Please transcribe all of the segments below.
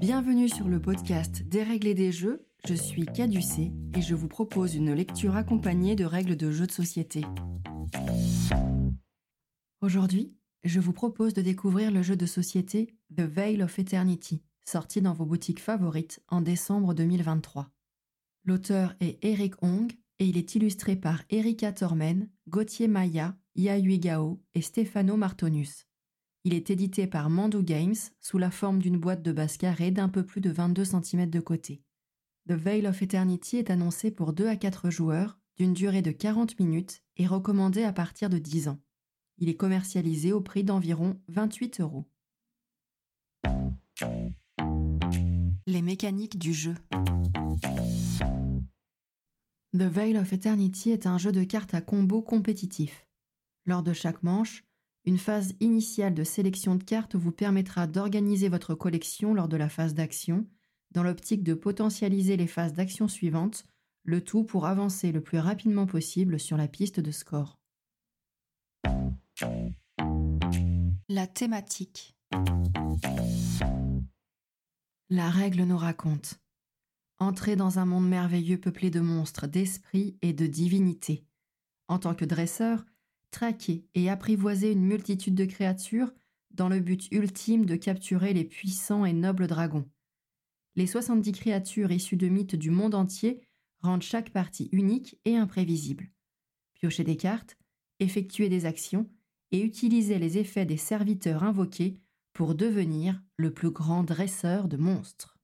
Bienvenue sur le podcast Dérégler des jeux, je suis Caducé et je vous propose une lecture accompagnée de règles de jeux de société. Aujourd'hui, je vous propose de découvrir le jeu de société The Veil of Eternity, sorti dans vos boutiques favorites en décembre 2023. L'auteur est Eric Hong et il est illustré par Erika Tormen, Gauthier Maya, Yayui Gao et Stefano Martonus. Il est édité par Mandu Games sous la forme d'une boîte de base carrée d'un peu plus de 22 cm de côté. The Veil of Eternity est annoncé pour 2 à 4 joueurs, d'une durée de 40 minutes et recommandé à partir de 10 ans. Il est commercialisé au prix d'environ 28 euros. Les mécaniques du jeu. The Veil of Eternity est un jeu de cartes à combo compétitif. Lors de chaque manche, une phase initiale de sélection de cartes vous permettra d'organiser votre collection lors de la phase d'action, dans l'optique de potentialiser les phases d'action suivantes, le tout pour avancer le plus rapidement possible sur la piste de score. La thématique. La règle nous raconte. Entrez dans un monde merveilleux peuplé de monstres, d'esprits et de divinités. En tant que dresseur, traquer et apprivoiser une multitude de créatures dans le but ultime de capturer les puissants et nobles dragons. Les 70 créatures issues de mythes du monde entier rendent chaque partie unique et imprévisible. Piocher des cartes, effectuer des actions et utiliser les effets des serviteurs invoqués pour devenir le plus grand dresseur de monstres.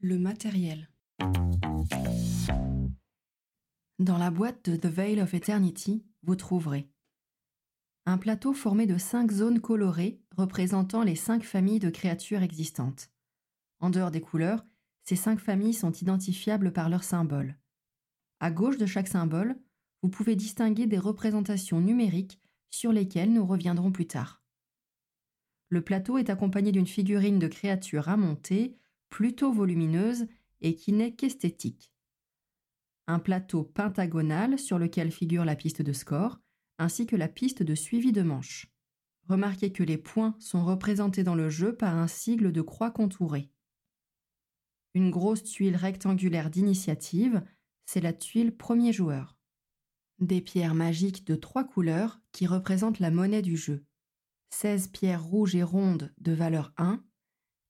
Le matériel. Dans la boîte de The Veil of Eternity, vous trouverez un plateau formé de cinq zones colorées représentant les cinq familles de créatures existantes. En dehors des couleurs, ces cinq familles sont identifiables par leurs symboles. À gauche de chaque symbole, vous pouvez distinguer des représentations numériques sur lesquelles nous reviendrons plus tard. Le plateau est accompagné d'une figurine de créature à monter, plutôt volumineuse et qui n'est qu'esthétique un plateau pentagonal sur lequel figure la piste de score, ainsi que la piste de suivi de manche. Remarquez que les points sont représentés dans le jeu par un sigle de croix contourée. Une grosse tuile rectangulaire d'initiative, c'est la tuile premier joueur. Des pierres magiques de trois couleurs qui représentent la monnaie du jeu. 16 pierres rouges et rondes de valeur 1,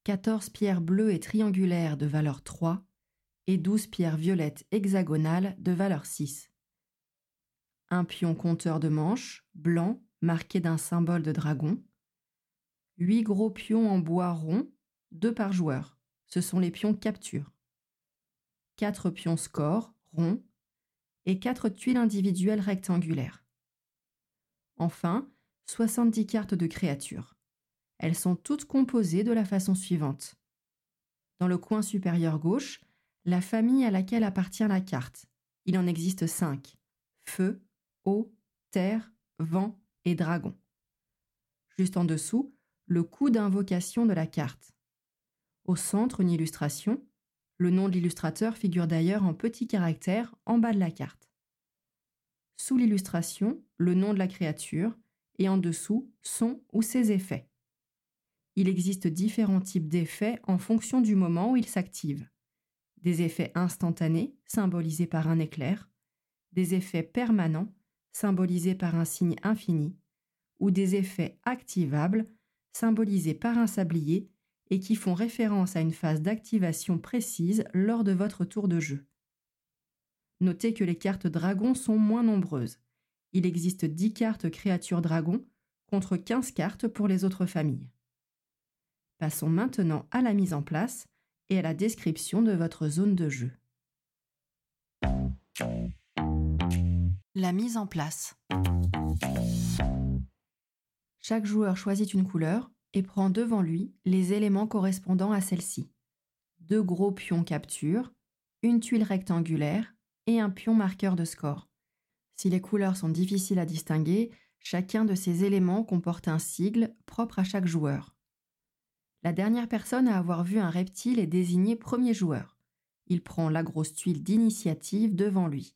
14 pierres bleues et triangulaires de valeur 3, et 12 pierres violettes hexagonales de valeur 6. Un pion compteur de manches, blanc, marqué d'un symbole de dragon. 8 gros pions en bois rond, 2 par joueur. Ce sont les pions capture. 4 pions score, ronds, et 4 tuiles individuelles rectangulaires. Enfin, 70 cartes de créatures. Elles sont toutes composées de la façon suivante. Dans le coin supérieur gauche, la famille à laquelle appartient la carte. Il en existe cinq. Feu, eau, terre, vent et dragon. Juste en dessous, le coup d'invocation de la carte. Au centre, une illustration. Le nom de l'illustrateur figure d'ailleurs en petits caractères en bas de la carte. Sous l'illustration, le nom de la créature et en dessous, son ou ses effets. Il existe différents types d'effets en fonction du moment où ils s'activent des effets instantanés, symbolisés par un éclair, des effets permanents, symbolisés par un signe infini, ou des effets activables, symbolisés par un sablier et qui font référence à une phase d'activation précise lors de votre tour de jeu. Notez que les cartes dragons sont moins nombreuses. Il existe 10 cartes créatures dragons contre 15 cartes pour les autres familles. Passons maintenant à la mise en place et à la description de votre zone de jeu. La mise en place. Chaque joueur choisit une couleur et prend devant lui les éléments correspondant à celle-ci. Deux gros pions capture, une tuile rectangulaire et un pion marqueur de score. Si les couleurs sont difficiles à distinguer, chacun de ces éléments comporte un sigle propre à chaque joueur. La dernière personne à avoir vu un reptile est désignée premier joueur. Il prend la grosse tuile d'initiative devant lui.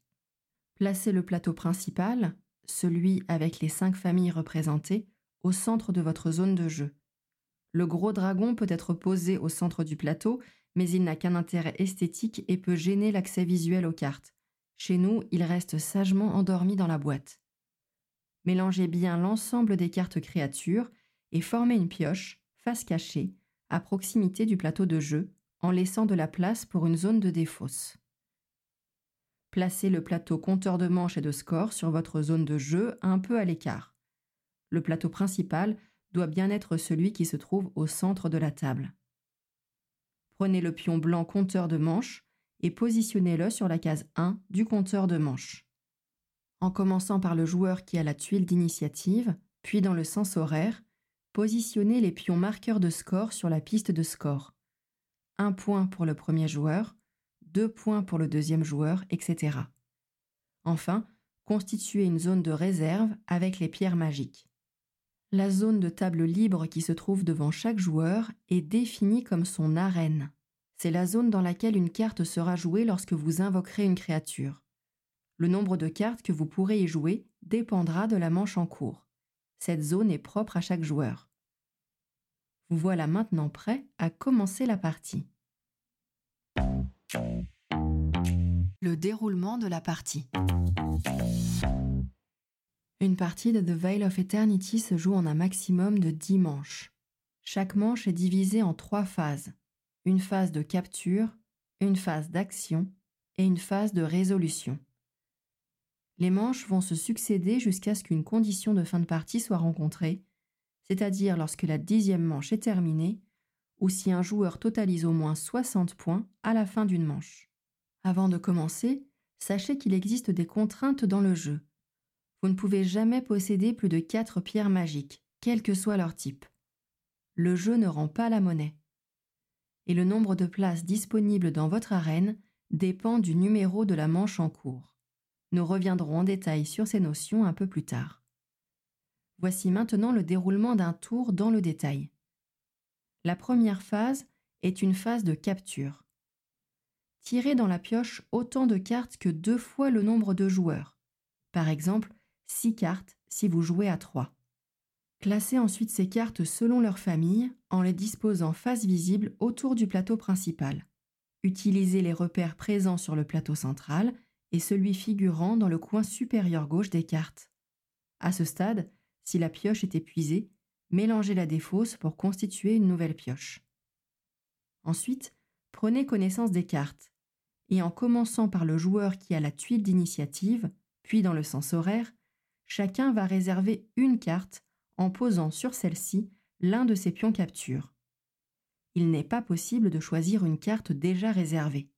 Placez le plateau principal, celui avec les cinq familles représentées, au centre de votre zone de jeu. Le gros dragon peut être posé au centre du plateau, mais il n'a qu'un intérêt esthétique et peut gêner l'accès visuel aux cartes. Chez nous, il reste sagement endormi dans la boîte. Mélangez bien l'ensemble des cartes créatures et formez une pioche, face cachée, à proximité du plateau de jeu, en laissant de la place pour une zone de défausse. Placez le plateau compteur de manches et de score sur votre zone de jeu un peu à l'écart. Le plateau principal doit bien être celui qui se trouve au centre de la table. Prenez le pion blanc compteur de manches et positionnez-le sur la case 1 du compteur de manches. En commençant par le joueur qui a la tuile d'initiative, puis dans le sens horaire, positionnez les pions marqueurs de score sur la piste de score. Un point pour le premier joueur, deux points pour le deuxième joueur, etc. Enfin, constituez une zone de réserve avec les pierres magiques. La zone de table libre qui se trouve devant chaque joueur est définie comme son arène. C'est la zone dans laquelle une carte sera jouée lorsque vous invoquerez une créature. Le nombre de cartes que vous pourrez y jouer dépendra de la manche en cours. Cette zone est propre à chaque joueur. Vous voilà maintenant prêt à commencer la partie. Le déroulement de la partie. Une partie de The Veil of Eternity se joue en un maximum de 10 manches. Chaque manche est divisée en trois phases. Une phase de capture, une phase d'action et une phase de résolution. Les manches vont se succéder jusqu'à ce qu'une condition de fin de partie soit rencontrée, c'est-à-dire lorsque la dixième manche est terminée ou si un joueur totalise au moins 60 points à la fin d'une manche. Avant de commencer, sachez qu'il existe des contraintes dans le jeu. Vous ne pouvez jamais posséder plus de 4 pierres magiques, quel que soit leur type. Le jeu ne rend pas la monnaie. Et le nombre de places disponibles dans votre arène dépend du numéro de la manche en cours. Nous reviendrons en détail sur ces notions un peu plus tard. Voici maintenant le déroulement d'un tour dans le détail. La première phase est une phase de capture. Tirez dans la pioche autant de cartes que deux fois le nombre de joueurs. Par exemple, six cartes si vous jouez à trois. Classez ensuite ces cartes selon leur famille en les disposant face visible autour du plateau principal. Utilisez les repères présents sur le plateau central et celui figurant dans le coin supérieur gauche des cartes. À ce stade, si la pioche est épuisée, mélangez la défausse pour constituer une nouvelle pioche. Ensuite, prenez connaissance des cartes, et en commençant par le joueur qui a la tuile d'initiative, puis dans le sens horaire, chacun va réserver une carte en posant sur celle-ci l'un de ses pions capture. Il n'est pas possible de choisir une carte déjà réservée.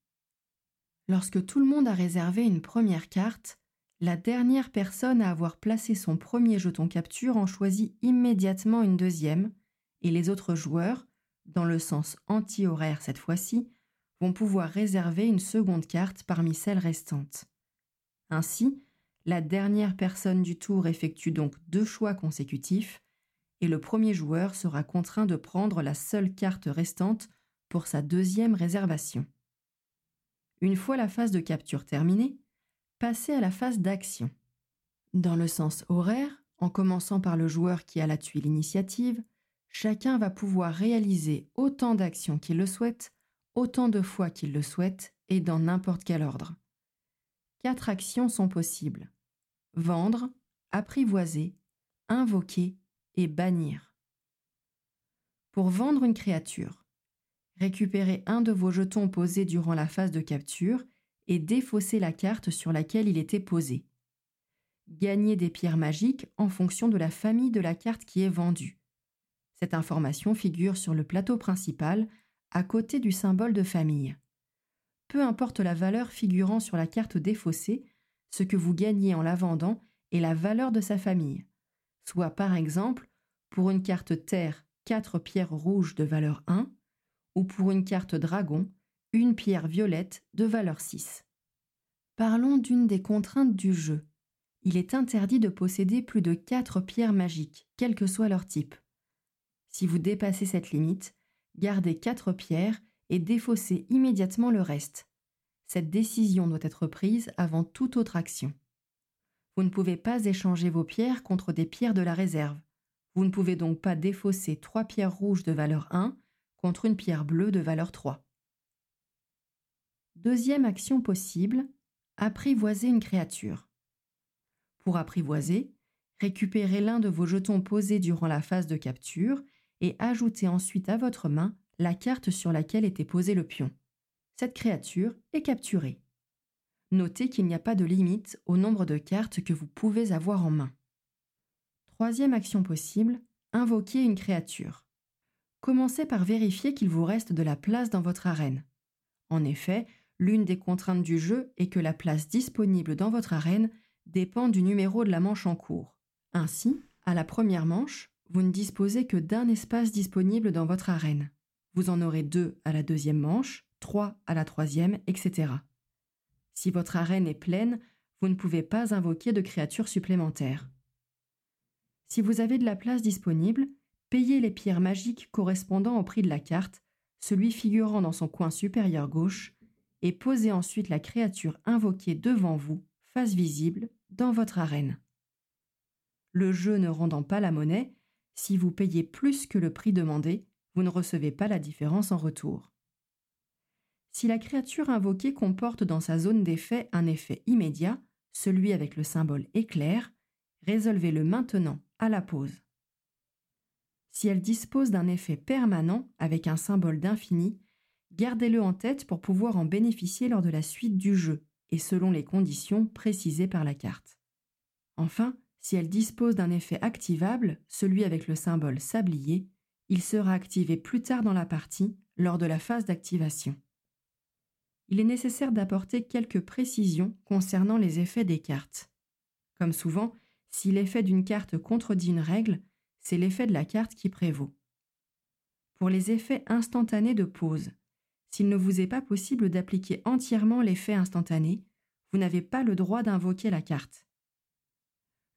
Lorsque tout le monde a réservé une première carte, la dernière personne à avoir placé son premier jeton capture en choisit immédiatement une deuxième, et les autres joueurs, dans le sens anti-horaire cette fois-ci, vont pouvoir réserver une seconde carte parmi celles restantes. Ainsi, la dernière personne du tour effectue donc deux choix consécutifs, et le premier joueur sera contraint de prendre la seule carte restante pour sa deuxième réservation. Une fois la phase de capture terminée, passer à la phase d'action. Dans le sens horaire, en commençant par le joueur qui a la tuile initiative, chacun va pouvoir réaliser autant d'actions qu'il le souhaite, autant de fois qu'il le souhaite et dans n'importe quel ordre. Quatre actions sont possibles. Vendre, apprivoiser, invoquer et bannir. Pour vendre une créature, récupérez un de vos jetons posés durant la phase de capture et défausser la carte sur laquelle il était posé. Gagnez des pierres magiques en fonction de la famille de la carte qui est vendue. Cette information figure sur le plateau principal, à côté du symbole de famille. Peu importe la valeur figurant sur la carte défaussée, ce que vous gagnez en la vendant est la valeur de sa famille, soit par exemple, pour une carte terre, 4 pierres rouges de valeur 1, ou pour une carte dragon, une pierre violette de valeur 6. Parlons d'une des contraintes du jeu. Il est interdit de posséder plus de 4 pierres magiques, quel que soit leur type. Si vous dépassez cette limite, gardez 4 pierres et défaussez immédiatement le reste. Cette décision doit être prise avant toute autre action. Vous ne pouvez pas échanger vos pierres contre des pierres de la réserve. Vous ne pouvez donc pas défausser trois pierres rouges de valeur 1 contre une pierre bleue de valeur 3. Deuxième action possible, apprivoiser une créature. Pour apprivoiser, récupérez l'un de vos jetons posés durant la phase de capture et ajoutez ensuite à votre main la carte sur laquelle était posé le pion. Cette créature est capturée. Notez qu'il n'y a pas de limite au nombre de cartes que vous pouvez avoir en main. Troisième action possible, invoquer une créature. Commencez par vérifier qu'il vous reste de la place dans votre arène. En effet, l'une des contraintes du jeu est que la place disponible dans votre arène dépend du numéro de la manche en cours. Ainsi, à la première manche, vous ne disposez que d'un espace disponible dans votre arène. Vous en aurez deux à la deuxième manche, trois à la troisième, etc. Si votre arène est pleine, vous ne pouvez pas invoquer de créatures supplémentaires. Si vous avez de la place disponible, payez les pierres magiques correspondant au prix de la carte, celui figurant dans son coin supérieur gauche, et posez ensuite la créature invoquée devant vous, face visible, dans votre arène. Le jeu ne rendant pas la monnaie, si vous payez plus que le prix demandé, vous ne recevez pas la différence en retour. Si la créature invoquée comporte dans sa zone d'effet un effet immédiat, celui avec le symbole éclair, résolvez-le maintenant à la pause. Si elle dispose d'un effet permanent avec un symbole d'infini, gardez-le en tête pour pouvoir en bénéficier lors de la suite du jeu et selon les conditions précisées par la carte. Enfin, si elle dispose d'un effet activable, celui avec le symbole sablier, il sera activé plus tard dans la partie lors de la phase d'activation il est nécessaire d'apporter quelques précisions concernant les effets des cartes. Comme souvent, si l'effet d'une carte contredit une règle, c'est l'effet de la carte qui prévaut. Pour les effets instantanés de pause, s'il ne vous est pas possible d'appliquer entièrement l'effet instantané, vous n'avez pas le droit d'invoquer la carte.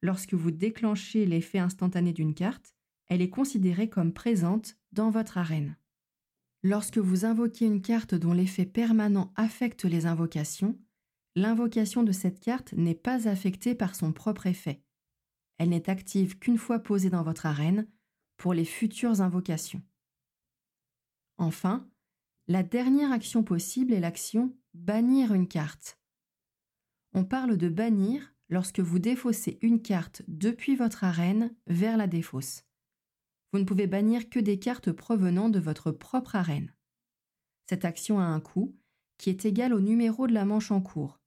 Lorsque vous déclenchez l'effet instantané d'une carte, elle est considérée comme présente dans votre arène. Lorsque vous invoquez une carte dont l'effet permanent affecte les invocations, l'invocation de cette carte n'est pas affectée par son propre effet. Elle n'est active qu'une fois posée dans votre arène pour les futures invocations. Enfin, la dernière action possible est l'action bannir une carte. On parle de bannir lorsque vous défaussez une carte depuis votre arène vers la défausse vous ne pouvez bannir que des cartes provenant de votre propre arène. Cette action a un coût qui est égal au numéro de la manche en cours.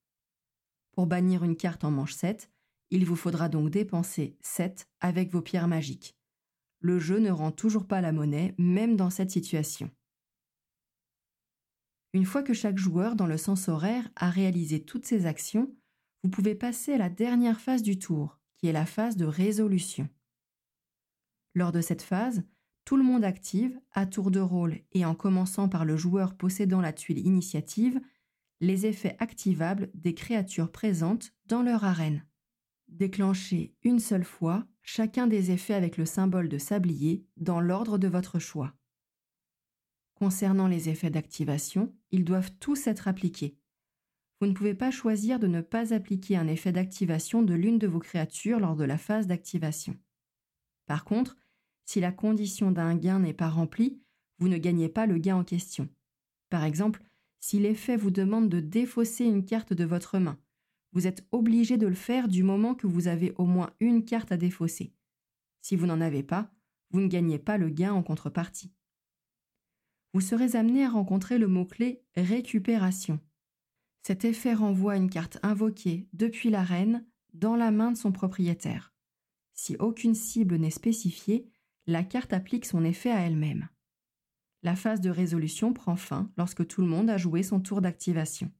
Pour bannir une carte en manche 7, il vous faudra donc dépenser 7 avec vos pierres magiques. Le jeu ne rend toujours pas la monnaie, même dans cette situation. Une fois que chaque joueur dans le sens horaire a réalisé toutes ses actions, vous pouvez passer à la dernière phase du tour, qui est la phase de résolution. Lors de cette phase, tout le monde active, à tour de rôle et en commençant par le joueur possédant la tuile initiative, les effets activables des créatures présentes dans leur arène. Déclenchez une seule fois chacun des effets avec le symbole de sablier dans l'ordre de votre choix. Concernant les effets d'activation, ils doivent tous être appliqués. Vous ne pouvez pas choisir de ne pas appliquer un effet d'activation de l'une de vos créatures lors de la phase d'activation. Par contre, si la condition d'un gain n'est pas remplie, vous ne gagnez pas le gain en question. Par exemple, si l'effet vous demande de défausser une carte de votre main, vous êtes obligé de le faire du moment que vous avez au moins une carte à défausser. Si vous n'en avez pas, vous ne gagnez pas le gain en contrepartie. Vous serez amené à rencontrer le mot-clé récupération. Cet effet renvoie une carte invoquée depuis l'arène dans la main de son propriétaire. Si aucune cible n'est spécifiée, la carte applique son effet à elle-même. La phase de résolution prend fin lorsque tout le monde a joué son tour d'activation.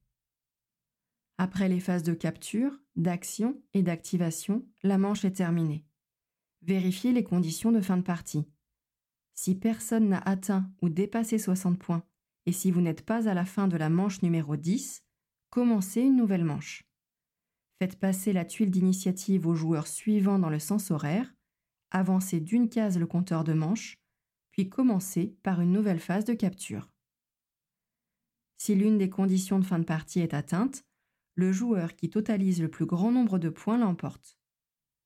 Après les phases de capture, d'action et d'activation, la manche est terminée. Vérifiez les conditions de fin de partie. Si personne n'a atteint ou dépassé 60 points et si vous n'êtes pas à la fin de la manche numéro 10, commencez une nouvelle manche. Faites passer la tuile d'initiative au joueur suivant dans le sens horaire avancez d'une case le compteur de manches, puis commencez par une nouvelle phase de capture. Si l'une des conditions de fin de partie est atteinte, le joueur qui totalise le plus grand nombre de points l'emporte.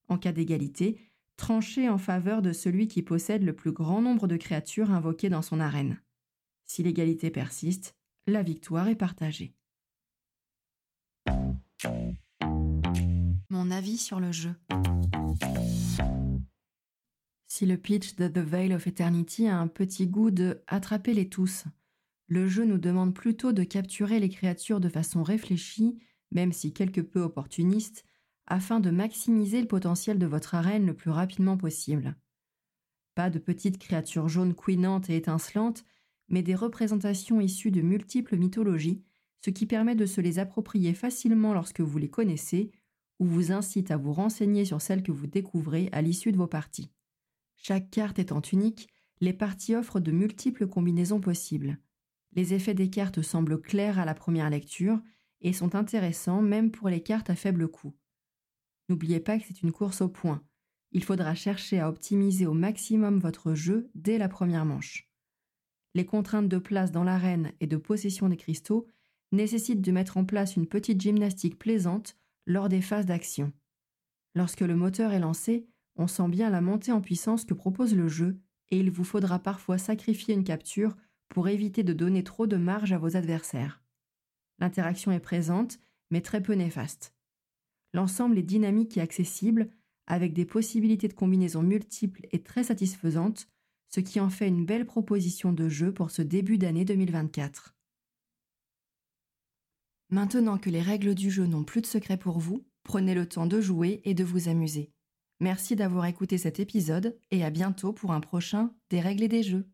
En cas d'égalité, tranchez en faveur de celui qui possède le plus grand nombre de créatures invoquées dans son arène. Si l'égalité persiste, la victoire est partagée. Mon avis sur le jeu. Si le pitch de The Veil of Eternity a un petit goût de attraper-les tous, le jeu nous demande plutôt de capturer les créatures de façon réfléchie, même si quelque peu opportuniste, afin de maximiser le potentiel de votre arène le plus rapidement possible. Pas de petites créatures jaunes couinantes et étincelantes, mais des représentations issues de multiples mythologies, ce qui permet de se les approprier facilement lorsque vous les connaissez, ou vous incite à vous renseigner sur celles que vous découvrez à l'issue de vos parties. Chaque carte étant unique, les parties offrent de multiples combinaisons possibles. Les effets des cartes semblent clairs à la première lecture et sont intéressants même pour les cartes à faible coût. N'oubliez pas que c'est une course au point. Il faudra chercher à optimiser au maximum votre jeu dès la première manche. Les contraintes de place dans l'arène et de possession des cristaux nécessitent de mettre en place une petite gymnastique plaisante lors des phases d'action. Lorsque le moteur est lancé, on sent bien la montée en puissance que propose le jeu et il vous faudra parfois sacrifier une capture pour éviter de donner trop de marge à vos adversaires. L'interaction est présente, mais très peu néfaste. L'ensemble est dynamique et accessible, avec des possibilités de combinaison multiples et très satisfaisantes, ce qui en fait une belle proposition de jeu pour ce début d'année 2024. Maintenant que les règles du jeu n'ont plus de secret pour vous, prenez le temps de jouer et de vous amuser. Merci d'avoir écouté cet épisode et à bientôt pour un prochain Des règles et des jeux.